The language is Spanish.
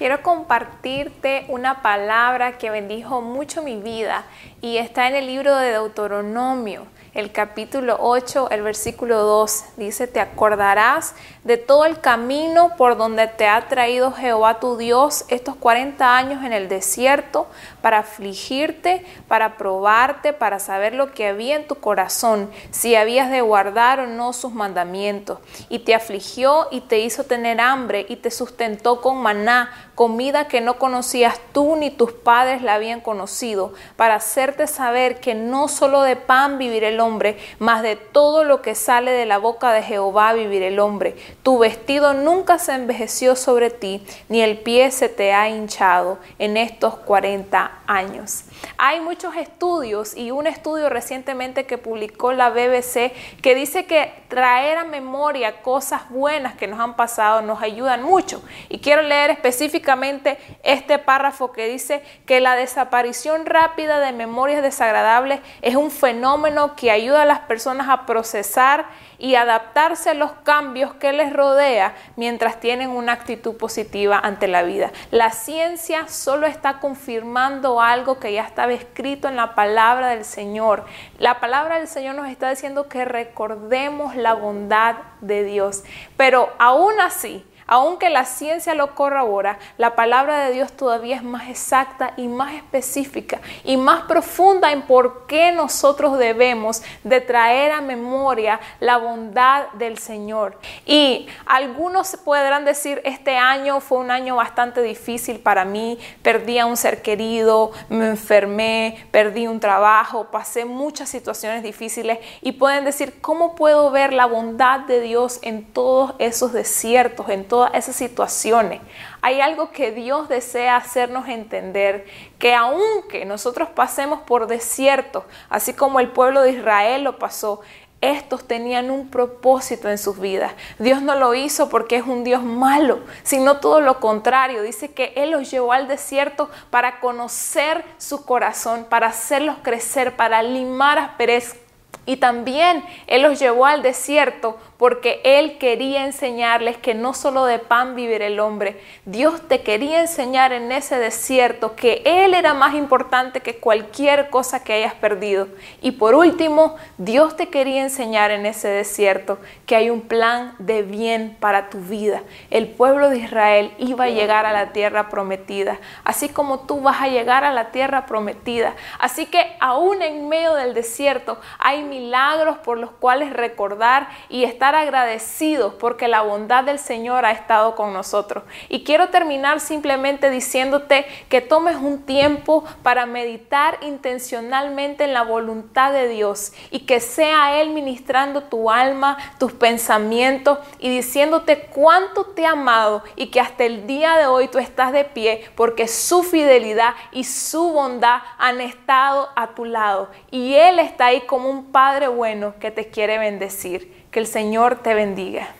quiero compartirte una palabra que bendijo mucho mi vida y está en el libro de Deuteronomio el capítulo 8, el versículo 2. Dice, te acordarás de todo el camino por donde te ha traído Jehová tu Dios estos 40 años en el desierto para afligirte, para probarte, para saber lo que había en tu corazón, si habías de guardar o no sus mandamientos. Y te afligió y te hizo tener hambre y te sustentó con maná, comida que no conocías tú ni tus padres la habían conocido, para hacerte saber que no solo de pan vivirá el hombre, mas de todo lo que sale de la boca de Jehová vivir el hombre. Tu vestido nunca se envejeció sobre ti, ni el pie se te ha hinchado en estos 40 años. Hay muchos estudios y un estudio recientemente que publicó la BBC que dice que traer a memoria cosas buenas que nos han pasado nos ayudan mucho. Y quiero leer específicamente este párrafo que dice que la desaparición rápida de memorias desagradables es un fenómeno que ayuda a las personas a procesar y adaptarse a los cambios que les rodea mientras tienen una actitud positiva ante la vida. La ciencia solo está confirmando algo que ya estaba escrito en la palabra del Señor. La palabra del Señor nos está diciendo que recordemos la bondad de Dios. Pero aún así, aunque la ciencia lo corrobora, la palabra de Dios todavía es más exacta y más específica y más profunda en por qué nosotros debemos de traer a memoria la bondad del Señor. Y algunos podrán decir, este año fue un año bastante difícil para mí, perdí a un ser querido, me enfermé, perdí un trabajo, pasé muchas situaciones difíciles y pueden decir, ¿cómo puedo ver la bondad de Dios en todos esos desiertos, en todos esas situaciones. Hay algo que Dios desea hacernos entender, que aunque nosotros pasemos por desiertos, así como el pueblo de Israel lo pasó, estos tenían un propósito en sus vidas. Dios no lo hizo porque es un Dios malo, sino todo lo contrario. Dice que Él los llevó al desierto para conocer su corazón, para hacerlos crecer, para limar asperezas. Y también Él los llevó al desierto porque Él quería enseñarles que no solo de pan vivirá el hombre, Dios te quería enseñar en ese desierto que Él era más importante que cualquier cosa que hayas perdido. Y por último, Dios te quería enseñar en ese desierto que hay un plan de bien para tu vida. El pueblo de Israel iba a llegar a la tierra prometida, así como tú vas a llegar a la tierra prometida. Así que aún en medio del desierto hay milagros por los cuales recordar y estar agradecidos porque la bondad del Señor ha estado con nosotros. Y quiero terminar simplemente diciéndote que tomes un tiempo para meditar intencionalmente en la voluntad de Dios y que sea Él ministrando tu alma, tus pensamientos y diciéndote cuánto te ha amado y que hasta el día de hoy tú estás de pie porque su fidelidad y su bondad han estado a tu lado. Y Él está ahí como un Padre bueno que te quiere bendecir. Que el Señor te bendiga.